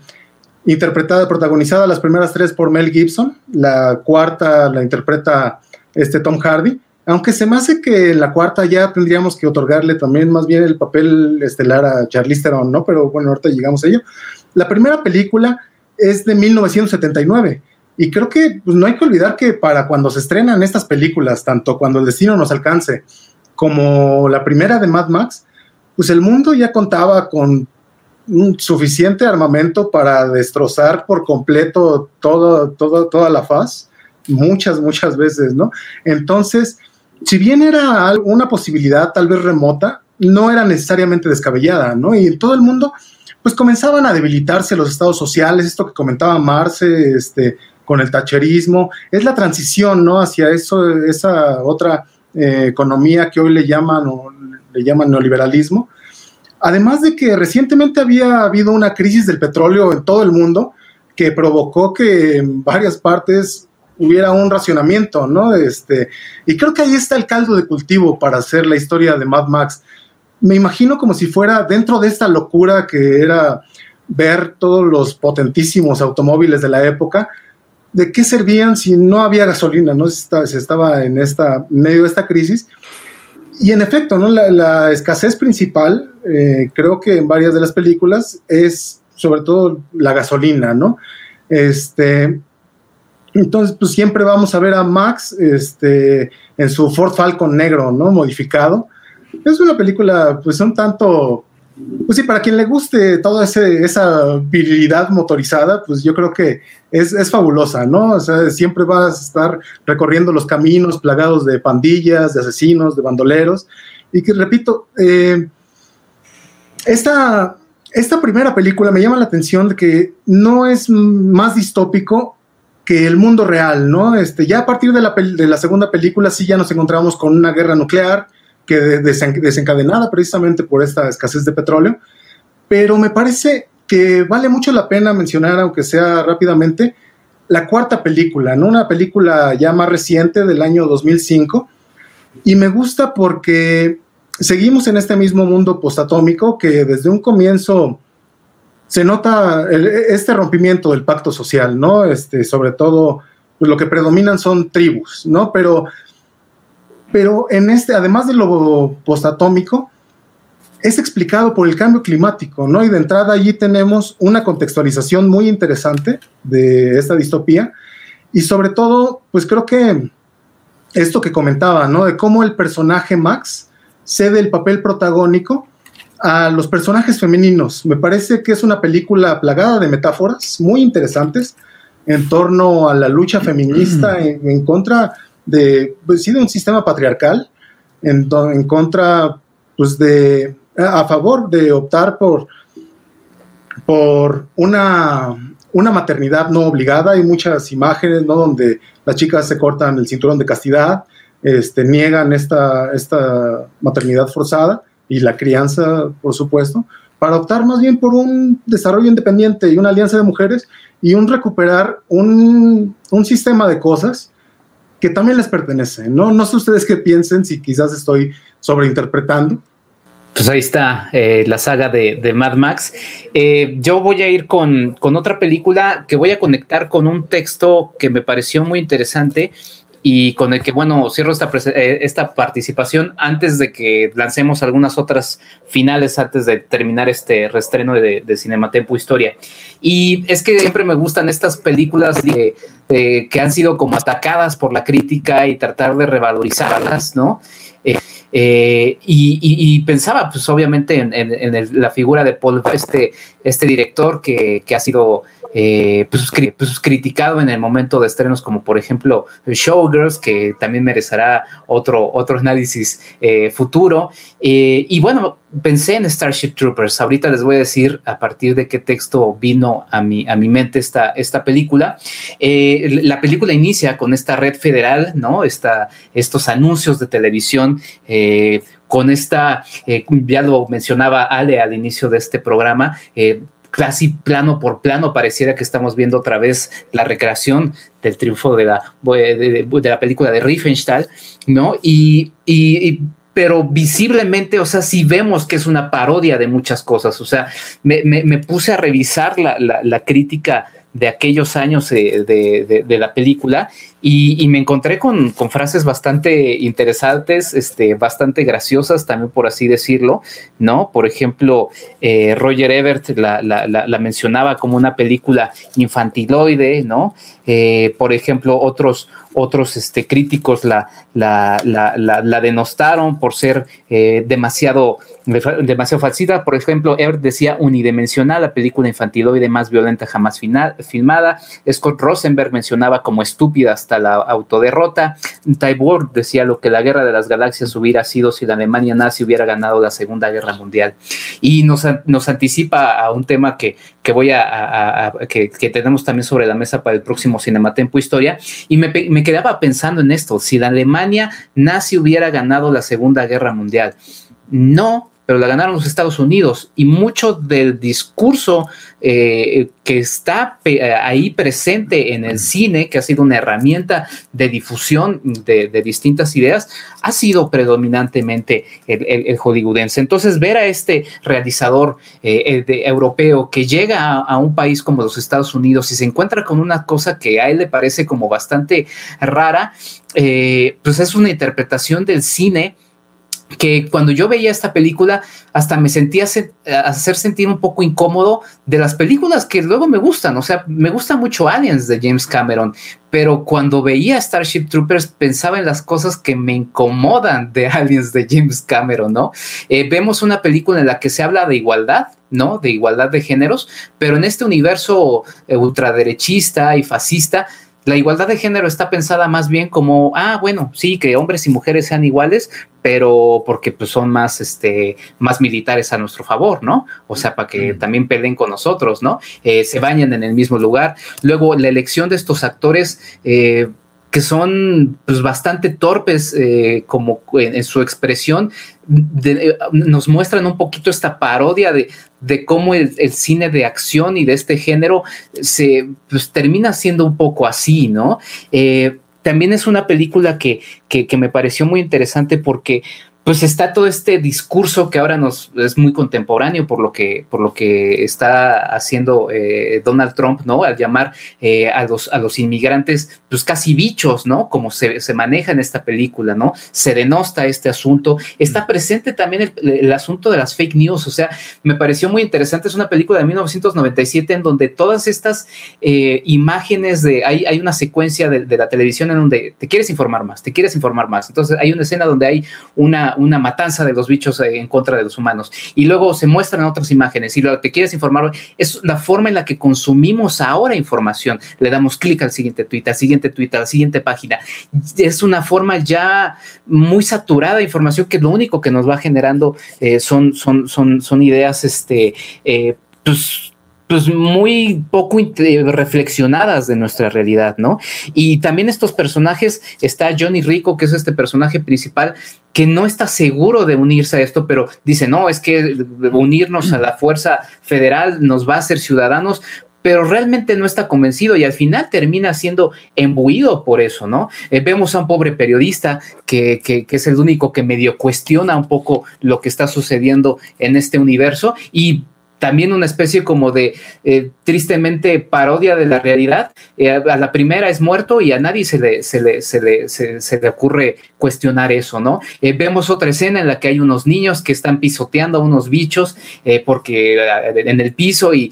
interpretada, protagonizada las primeras tres por Mel Gibson, la cuarta la interpreta este Tom Hardy, aunque se me hace que la cuarta ya tendríamos que otorgarle también más bien el papel estelar a Charlize Theron, ¿no? Pero bueno, ahorita llegamos a ello. La primera película es de 1979 y creo que pues, no hay que olvidar que para cuando se estrenan estas películas, tanto cuando el destino nos alcance como la primera de Mad Max, pues el mundo ya contaba con un suficiente armamento para destrozar por completo todo, todo, toda la faz, muchas, muchas veces, ¿no? Entonces, si bien era una posibilidad tal vez remota, no era necesariamente descabellada, ¿no? Y en todo el mundo, pues comenzaban a debilitarse los estados sociales, esto que comentaba Marce, este, con el tacherismo, es la transición, ¿no? Hacia eso, esa otra eh, economía que hoy le llaman, o le llaman neoliberalismo. Además de que recientemente había habido una crisis del petróleo en todo el mundo que provocó que en varias partes hubiera un racionamiento, ¿no? Este, y creo que ahí está el caldo de cultivo para hacer la historia de Mad Max. Me imagino como si fuera dentro de esta locura que era ver todos los potentísimos automóviles de la época, de qué servían si no había gasolina, ¿no? Se estaba en esta, medio de esta crisis. Y en efecto, ¿no? La, escasez principal, eh, creo que en varias de las películas, es sobre todo la gasolina, ¿no? Este, entonces, pues siempre vamos a ver a Max este, en su Ford Falcon negro, ¿no? Modificado. Es una película, pues, un tanto pues sí, para quien le guste toda esa virilidad motorizada, pues yo creo que es, fabulosa, ¿no? O sea, siempre vas a estar recorriendo los caminos plagados de pandillas, de asesinos, de bandoleros. Y que, repito, eh, esta, esta primera película me llama la atención de que no es más distópico que el mundo real, ¿no? Este, ya a partir de la, de la segunda película sí ya nos encontramos con una guerra nuclear, que desencadenada precisamente por esta escasez de petróleo, pero me parece que vale mucho la pena mencionar, aunque sea rápidamente, la cuarta película, ¿no? Una película ya más reciente del año 2005, y me gusta porque seguimos en este mismo mundo postatómico que desde un comienzo se nota este rompimiento del pacto social, ¿no? Este, sobre todo, pues lo que predominan son tribus, ¿no? Pero pero en este, además de lo postatómico, es explicado por el cambio climático, ¿no? Y de entrada allí tenemos una contextualización muy interesante de esta distopía y sobre todo, pues creo que esto que comentaba, ¿no? De cómo el personaje Max cede el papel protagónico a los personajes femeninos. Me parece que es una película plagada de metáforas muy interesantes en torno a la lucha feminista en, en contra de, pues, de un sistema patriarcal en, en contra, pues de, a favor de optar por, por una, una maternidad no obligada. Hay muchas imágenes, ¿no? Donde las chicas se cortan el cinturón de castidad, este, niegan esta, esta maternidad forzada y la crianza, por supuesto, para optar más bien por un desarrollo independiente y una alianza de mujeres y un recuperar un, un sistema de cosas que también les pertenece, ¿no? No sé ustedes qué piensen, si quizás estoy sobreinterpretando. Pues ahí está eh, la saga de, Mad Max. Eh, yo voy a ir con, con otra película que voy a conectar con un texto que me pareció muy interesante y con el que, bueno, cierro esta, eh, esta participación antes de que lancemos algunas otras finales, antes de terminar este restreno de, de Cinematempo Historia. Y es que siempre me gustan estas películas que han sido como atacadas por la crítica y tratar de revalorizarlas, ¿no? Eh, eh, y, pensaba, pues obviamente, en, la figura de Paul, este, este director que, que ha sido eh, pues, pues, criticado en el momento de estrenos, como por ejemplo Showgirls, que también merecerá otro, otro análisis eh, futuro. Eh, y bueno, pensé en Starship Troopers. Ahorita les voy a decir a partir de qué texto vino a mi, a mi mente esta, esta película. la película inicia con esta red federal, ¿no? Esta, estos anuncios de televisión con esta, ya lo mencionaba Ale al inicio de este programa, casi plano por plano pareciera que estamos viendo otra vez la recreación del triunfo de la, de, la película de Riefenstahl, ¿no? y, y pero visiblemente, o sea, sí vemos que es una parodia de muchas cosas. O sea, me, puse a revisar la, la, crítica de aquellos años de, de, de la película y, me encontré con, con, frases bastante interesantes, este, bastante graciosas también por así decirlo, ¿no? Por ejemplo, eh, Roger Ebert la, la, mencionaba como una película infantiloide, ¿no? Eh, por ejemplo, otros, otros este, críticos la, la, la, denostaron por ser eh, demasiado, demasiado falsita. Por ejemplo, Ebert decía unidimensional, la película infantiloide más violenta jamás final, filmada. Scott Rosenberg mencionaba como estúpida hasta la autoderrota. Tybor decía lo que la guerra de las galaxias hubiera sido si la Alemania nazi hubiera ganado la Segunda Guerra Mundial. Y nos, nos anticipa a un tema que, que voy a, que, tenemos también sobre la mesa para el próximo Cinematempo Historia. Y me, me quedaba pensando en esto, si la Alemania nazi hubiera ganado la Segunda Guerra Mundial. No, pero la ganaron los Estados Unidos y mucho del discurso eh, que está eh, ahí presente en el cine, que ha sido una herramienta de difusión de, distintas ideas, ha sido predominantemente el, hollywoodense. Entonces, ver a este realizador eh, europeo que llega a, un país como los Estados Unidos y se encuentra con una cosa que a él le parece como bastante rara, pues es una interpretación del cine que cuando yo veía esta película hasta me sentía hacer sentir un poco incómodo de las películas que luego me gustan, o sea, me gusta mucho Aliens de James Cameron, pero cuando veía Starship Troopers pensaba en las cosas que me incomodan de Aliens de James Cameron, ¿no? Eh, vemos una película en la que se habla de igualdad, ¿no? De igualdad de géneros, pero en este universo eh, ultraderechista y fascista la igualdad de género está pensada más bien como, ah, bueno, sí, que hombres y mujeres sean iguales, pero porque pues, son más, este, más militares a nuestro favor, ¿no? O sea, para que también peleen con nosotros, ¿no? Eh, se bañan en el mismo lugar. Luego, la elección de estos actores, eh, que son pues, bastante torpes eh, como en, su expresión, nos muestran un poquito esta parodia de, de cómo el, cine de acción y de este género se pues, termina siendo un poco así, ¿no? Eh, también es una película que, que, que me pareció muy interesante porque pues está todo este discurso que ahora nos es muy contemporáneo por lo que, por lo que está haciendo eh, Donald Trump, ¿no? Al llamar eh, a, los, a los inmigrantes, pues casi bichos, ¿no? Como se, maneja en esta película, ¿no? Se denosta este asunto. Está presente también el, asunto de las fake news, o sea, me pareció muy interesante. Es una película de 1997 en donde todas estas eh, imágenes de, hay, hay una secuencia de, de la televisión en donde te quieres informar más, te quieres informar más. Entonces hay una escena donde hay una una, matanza de los bichos en contra de los humanos. Y luego se muestran otras imágenes y lo que quieres informar es la forma en la que consumimos ahora información. Le damos clic al siguiente tweet, al siguiente tweet, a la siguiente página. Es una forma ya muy saturada de información que lo único que nos va generando eh, son, son, son, son ideas, este, eh, pues pues muy poco reflexionadas de nuestra realidad, ¿no? Y también estos personajes, está Johnny Rico, que es este personaje principal, que no está seguro de unirse a esto, pero dice, no, es que unirnos a la fuerza federal nos va a hacer ciudadanos, pero realmente no está convencido y al final termina siendo embuido por eso, ¿no? Eh, vemos a un pobre periodista que, que, que, es el único que medio cuestiona un poco lo que está sucediendo en este universo y también una especie como de eh, tristemente parodia de la realidad. Eh, a la primera es muerto y a nadie se le, se le, se le, se, le ocurre cuestionar eso, ¿no? Eh, vemos otra escena en la que hay unos niños que están pisoteando a unos bichos porque en el piso y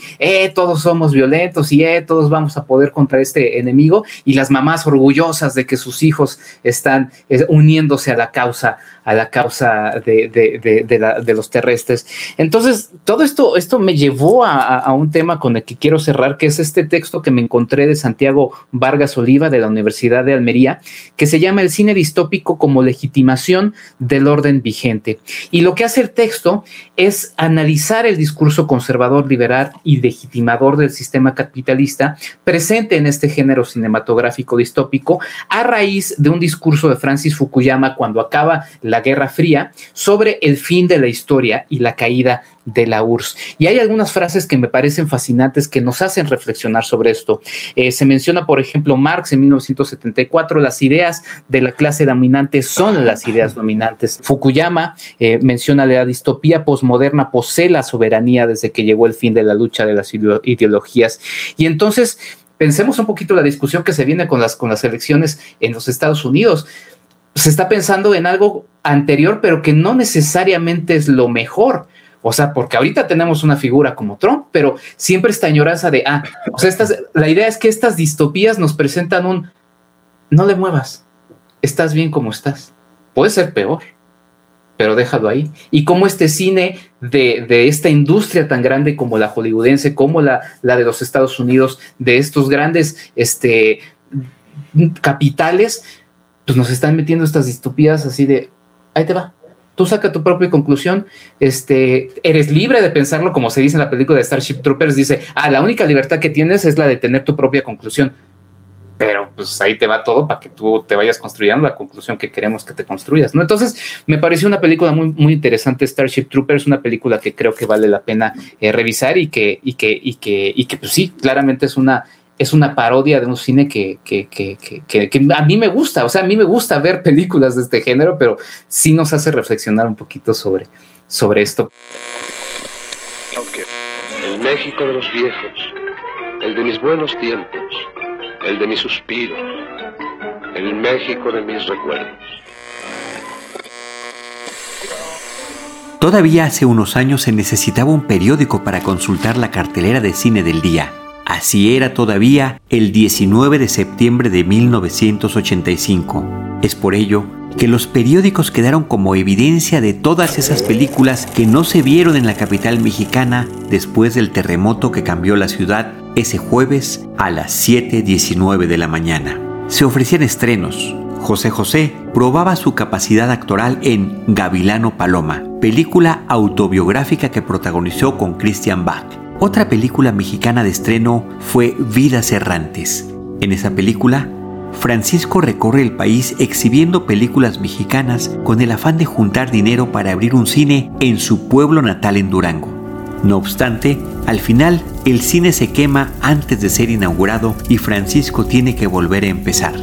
todos somos violentos y todos vamos a poder contra este enemigo y las mamás orgullosas de que sus hijos están uniéndose a la causa, a la causa de, de, de, los terrestres. Entonces, todo esto, esto me llevó a, un tema con el que quiero cerrar, que es este texto que me encontré de Santiago Vargas Oliva de la Universidad de Almería, que se llama El cine distópico como legitimación del orden vigente. Y lo que hace el texto es analizar el discurso conservador, liberal y legitimador del sistema capitalista presente en este género cinematográfico distópico a raíz de un discurso de Francis Fukuyama cuando acaba Guerra Fría, sobre el fin de la historia y la caída de la URSS. Y hay algunas frases que me parecen fascinantes que nos hacen reflexionar sobre esto. Eh, se menciona, por ejemplo, Marx en 1974, las ideas de la clase dominante son las ideas dominantes. Fukuyama eh, menciona la distopía posmoderna posee la soberanía desde que llegó el fin de la lucha de las ideologías. Y entonces, pensemos un poquito la discusión que se viene con las, con las elecciones en los Estados Unidos. Se está pensando en algo anterior, pero que no necesariamente es lo mejor. O sea, porque ahorita tenemos una figura como Trump, pero siempre esta añoranza de, ah, o sea, la idea es que estas distopías nos presentan un, no le muevas, estás bien como estás, puede ser peor, pero déjalo ahí. Y como este cine de, de esta industria tan grande como la hollywoodense, como la, la de los Estados Unidos, de estos grandes este, capitales, pues nos están metiendo estas distopías así de, ahí te va, tú saca tu propia conclusión, este, eres libre de pensarlo como se dice en la película de Starship Troopers, dice, ah, la única libertad que tienes es la de tener tu propia conclusión, pero pues ahí te va todo para que tú te vayas construyendo la conclusión que queremos que te construyas, ¿no? Entonces, me pareció una película muy, muy interesante, Starship Troopers, una película que creo que vale la pena eh, revisar y que, y que, y que, y que, pues sí, claramente es una es una parodia de un cine que, que, que, que, a mí me gusta, o sea, a mí me gusta ver películas de este género, pero sí nos hace reflexionar un poquito sobre, sobre esto. El México de los viejos, el de mis buenos tiempos, el de mis suspiros, el México de mis recuerdos. Todavía hace unos años se necesitaba un periódico para consultar la cartelera de cine del día. Así era todavía el 19 de septiembre de 1985. Es por ello que los periódicos quedaron como evidencia de todas esas películas que no se vieron en la capital mexicana después del terremoto que cambió la ciudad ese jueves a las 7.19 de la mañana. Se ofrecían estrenos. José José probaba su capacidad actoral en Gavilano Paloma, película autobiográfica que protagonizó con Christian Bach. Otra película mexicana de estreno fue Vidas Errantes. En esa película, Francisco recorre el país exhibiendo películas mexicanas con el afán de juntar dinero para abrir un cine en su pueblo natal en Durango. No obstante, al final el cine se quema antes de ser inaugurado y Francisco tiene que volver a empezar.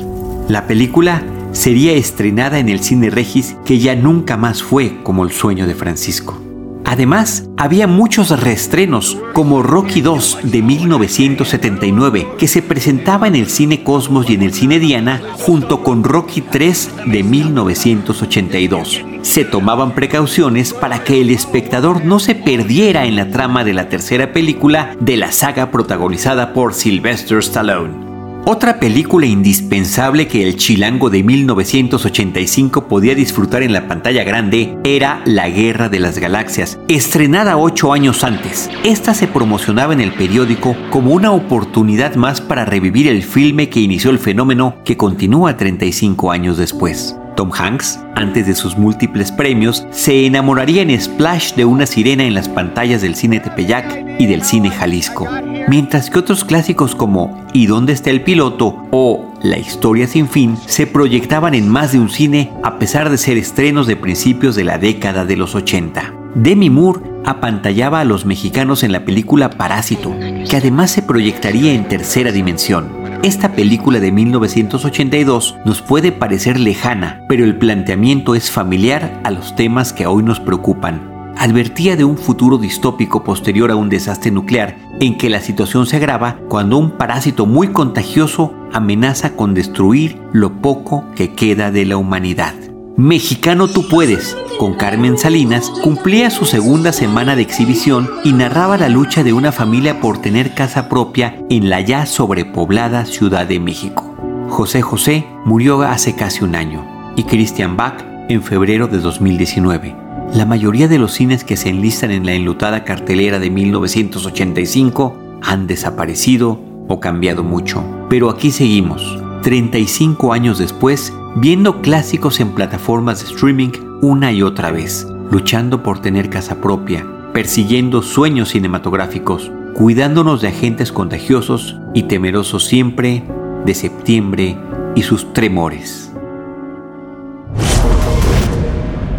La película sería estrenada en el cine Regis que ya nunca más fue como el sueño de Francisco. Además, había muchos reestrenos, como Rocky II de 1979, que se presentaba en el Cine Cosmos y en el Cine Diana, junto con Rocky III de 1982. Se tomaban precauciones para que el espectador no se perdiera en la trama de la tercera película de la saga protagonizada por Sylvester Stallone. Otra película indispensable que el chilango de 1985 podía disfrutar en la pantalla grande era La Guerra de las Galaxias, estrenada ocho años antes. Esta se promocionaba en el periódico como una oportunidad más para revivir el filme que inició el fenómeno que continúa 35 años después. Tom Hanks, antes de sus múltiples premios, se enamoraría en Splash de una sirena en las pantallas del cine Tepeyac y del cine Jalisco, mientras que otros clásicos como ¿Y dónde está el piloto? o La historia sin fin se proyectaban en más de un cine a pesar de ser estrenos de principios de la década de los 80. Demi Moore apantallaba a los mexicanos en la película Parásito, que además se proyectaría en tercera dimensión. Esta película de 1982 nos puede parecer lejana, pero el planteamiento es familiar a los temas que hoy nos preocupan. Advertía de un futuro distópico posterior a un desastre nuclear en que la situación se agrava cuando un parásito muy contagioso amenaza con destruir lo poco que queda de la humanidad. Mexicano Tú Puedes, con Carmen Salinas, cumplía su segunda semana de exhibición y narraba la lucha de una familia por tener casa propia en la ya sobrepoblada Ciudad de México. José José murió hace casi un año y Christian Bach en febrero de 2019. La mayoría de los cines que se enlistan en la enlutada cartelera de 1985 han desaparecido o cambiado mucho. Pero aquí seguimos, 35 años después, viendo clásicos en plataformas de streaming una y otra vez, luchando por tener casa propia, persiguiendo sueños cinematográficos, cuidándonos de agentes contagiosos y temerosos siempre de septiembre y sus tremores.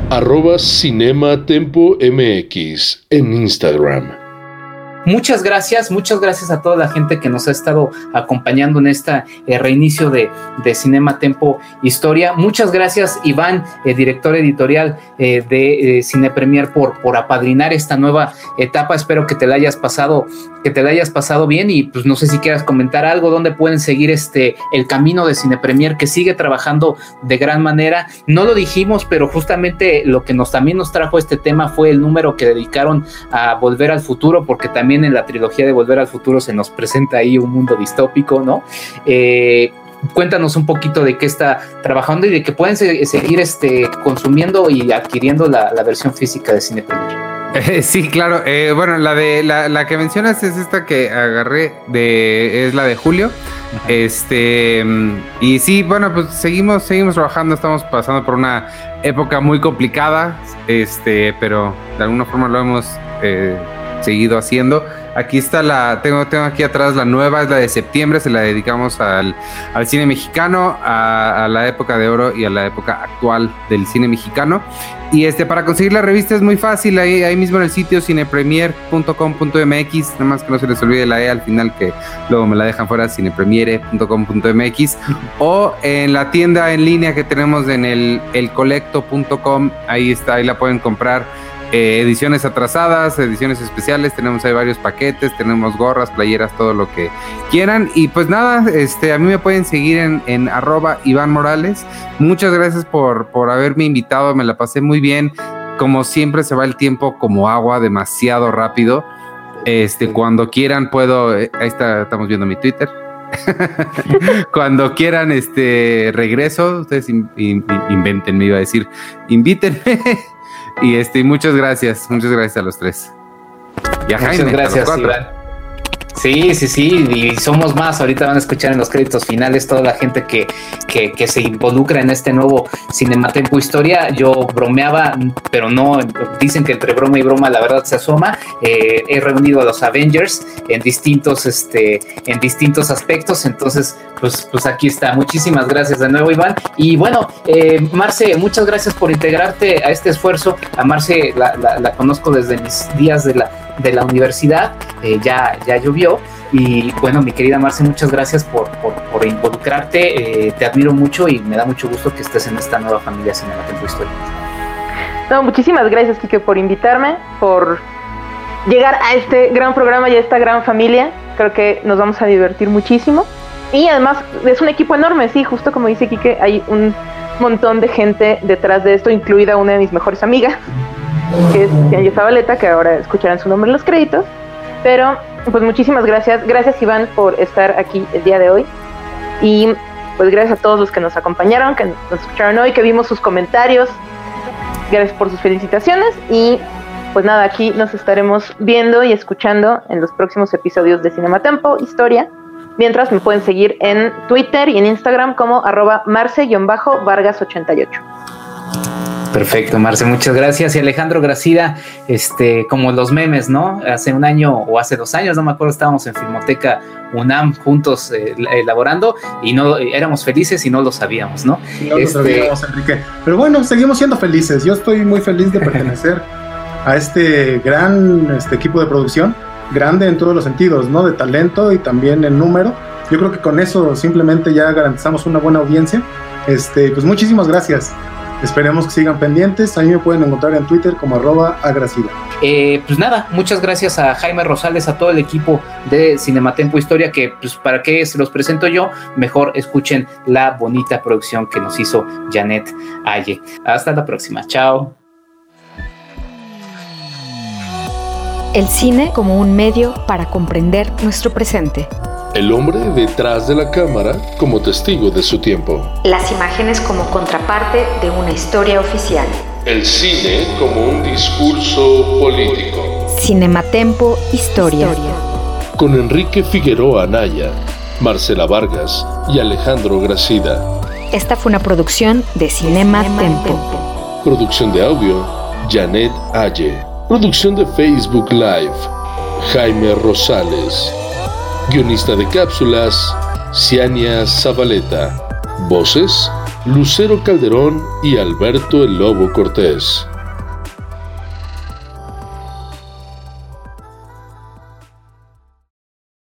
Arroba Cinema Tempo MX en Instagram. Muchas gracias, muchas gracias a toda la gente que nos ha estado acompañando en este reinicio de, Cinema Tempo Historia. Muchas gracias, Iván, el director editorial eh, de Cine Premier, por, por apadrinar esta nueva etapa. Espero que te la hayas pasado, que te la hayas pasado bien y pues no sé si quieras comentar algo, dónde pueden seguir este el camino de Cine Premier que sigue trabajando de gran manera. No lo dijimos, pero justamente lo que nos también nos trajo este tema fue el número que dedicaron a Volver al Futuro, porque también en la trilogía de Volver al Futuro se nos presenta ahí un mundo distópico, ¿no? Eh, cuéntanos un poquito de qué está trabajando y de que pueden seguir este, consumiendo y adquiriendo la, versión física de Cine eh, sí, claro. Eh, bueno, la de la, que mencionas es esta que agarré de es la de Julio. Este y sí, bueno, pues seguimos seguimos trabajando. Estamos pasando por una época muy complicada, este, pero de alguna forma lo hemos seguido haciendo. Aquí está la, tengo, tengo aquí atrás la nueva, es la de septiembre, se la dedicamos al, cine mexicano, a, la época de oro y a la época actual del cine mexicano. Y este, para conseguir la revista es muy fácil, ahí, ahí mismo en el sitio cinepremier.com.mx, nada más que no se les olvide la E al final que luego me la dejan fuera, cinepremiere.com.mx, o en la tienda en línea que tenemos en el elcolecto.com, ahí está, ahí la pueden comprar eh, ediciones atrasadas, ediciones especiales, tenemos ahí varios paquetes, tenemos gorras, playeras, todo lo que quieran. Y pues nada, este, a mí me pueden seguir en, en arroba Iván Morales. Muchas gracias por, por haberme invitado, me la pasé muy bien. Como siempre se va el tiempo como agua, demasiado rápido. Este, cuando quieran puedo, eh, ahí está, estamos viendo mi Twitter. cuando quieran, este regreso, ustedes inventen, me iba a decir, invítenme y este, muchas gracias, muchas gracias a los tres. Y a muchas gracias, Sí, sí, sí, y somos más. Ahorita van a escuchar en los créditos finales toda la gente que, que, se involucra en este nuevo Cinematempo Historia. Yo bromeaba, pero no, dicen que entre broma y broma la verdad se asoma. Eh, he reunido a los Avengers en distintos, este, en distintos aspectos, entonces, pues, pues aquí está. Muchísimas gracias de nuevo, Iván. Y bueno, eh, Marce, muchas gracias por integrarte a este esfuerzo. A Marce la, la conozco desde mis días de la de la universidad, eh, ya, ya llovió. Y bueno, mi querida Marce, muchas gracias por, por, involucrarte. Eh, te admiro mucho y me da mucho gusto que estés en esta nueva familia Cinematempo Historia. No, muchísimas gracias, Kike, por invitarme, por llegar a este gran programa y a esta gran familia. Creo que nos vamos a divertir muchísimo. Y además es un equipo enorme, sí, justo como dice Kike, hay un montón de gente detrás de esto, incluida una de mis mejores amigas que es Tianji Zabaleta, que ahora escucharán su nombre en los créditos. Pero, pues muchísimas gracias. Gracias, Iván, por estar aquí el día de hoy. Y pues gracias a todos los que nos acompañaron, que nos escucharon hoy, que vimos sus comentarios. Gracias por sus felicitaciones. Y pues nada, aquí nos estaremos viendo y escuchando en los próximos episodios de Cinematempo Historia. Mientras me pueden seguir en Twitter y en Instagram como arroba marce-vargas88. Perfecto, Marce, muchas gracias. Y Alejandro Gracida, este, como los memes, ¿no? Hace un año o hace dos años, no me acuerdo, estábamos en Filmoteca UNAM juntos eh, elaborando y no éramos felices y no lo sabíamos, ¿no? No lo este, sabíamos, Enrique. Pero bueno, seguimos siendo felices. Yo estoy muy feliz de pertenecer a este gran este, equipo de producción, grande en todos los sentidos, ¿no? De talento y también en número. Yo creo que con eso simplemente ya garantizamos una buena audiencia. Este, pues muchísimas gracias. Esperemos que sigan pendientes. A mí me pueden encontrar en Twitter como arroba agracida. Eh, pues nada, muchas gracias a Jaime Rosales, a todo el equipo de Cinematempo Historia, que pues para qué se los presento yo, mejor escuchen la bonita producción que nos hizo Janet Aye. Hasta la próxima, chao. El cine como un medio para comprender nuestro presente. El hombre detrás de la cámara como testigo de su tiempo. Las imágenes como contraparte de una historia oficial. El cine como un discurso político. Cinematempo Historia. Con Enrique Figueroa Anaya, Marcela Vargas y Alejandro Gracida. Esta fue una producción de Cinema, Tempo. Producción de audio, Janet Aye. Producción de Facebook Live, Jaime Rosales. Guionista de cápsulas, Ciania Zabaleta. Voces, Lucero Calderón y Alberto el Lobo Cortés.